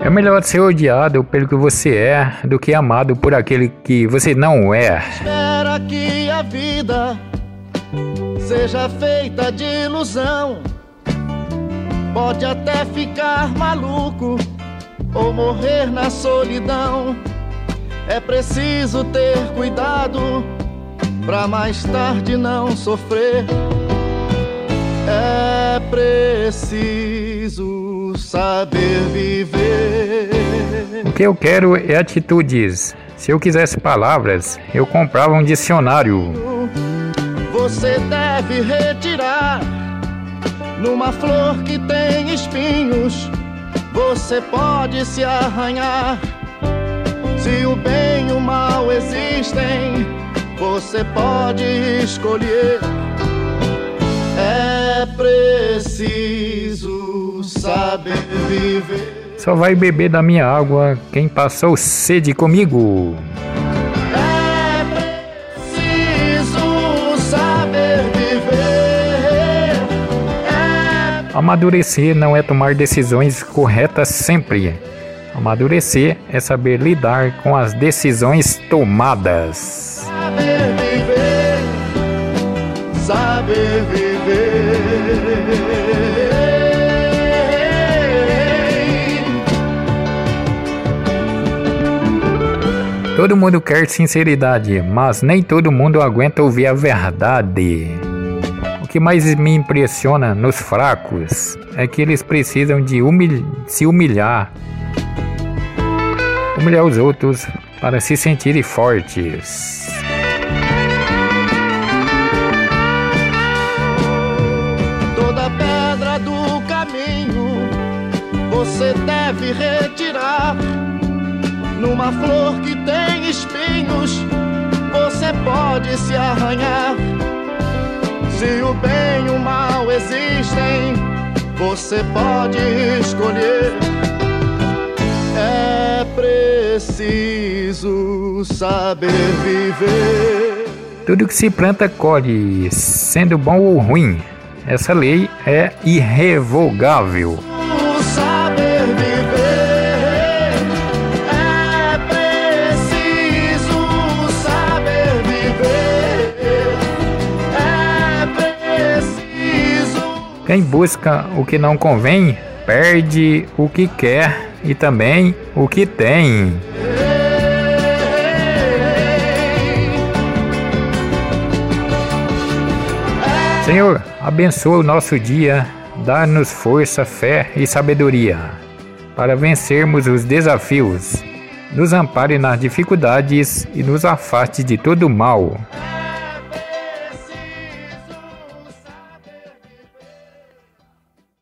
É melhor ser odiado pelo que você é do que amado por aquele que você não é. Espera que a vida seja feita de ilusão. Pode até ficar maluco ou morrer na solidão. É preciso ter cuidado pra mais tarde não sofrer. É preciso saber viver. O que eu quero é atitudes. Se eu quisesse palavras, eu comprava um dicionário. Você deve retirar numa flor que tem espinhos. Você pode se arranhar. Se o bem e o mal existem, você pode escolher. É preciso saber viver. Só vai beber da minha água quem passou sede comigo. É preciso saber viver. É Amadurecer não é tomar decisões corretas sempre. Amadurecer é saber lidar com as decisões tomadas. Saber viver. Todo mundo quer sinceridade, mas nem todo mundo aguenta ouvir a verdade. O que mais me impressiona nos fracos é que eles precisam de humil- se humilhar, humilhar os outros para se sentirem fortes. Você deve retirar. Numa flor que tem espinhos, você pode se arranhar. Se o bem e o mal existem, você pode escolher. É preciso saber viver. Tudo que se planta colhe, sendo bom ou ruim. Essa lei é irrevogável. Quem busca o que não convém, perde o que quer e também o que tem. Senhor, abençoa o nosso dia, dá-nos força, fé e sabedoria para vencermos os desafios. Nos ampare nas dificuldades e nos afaste de todo mal.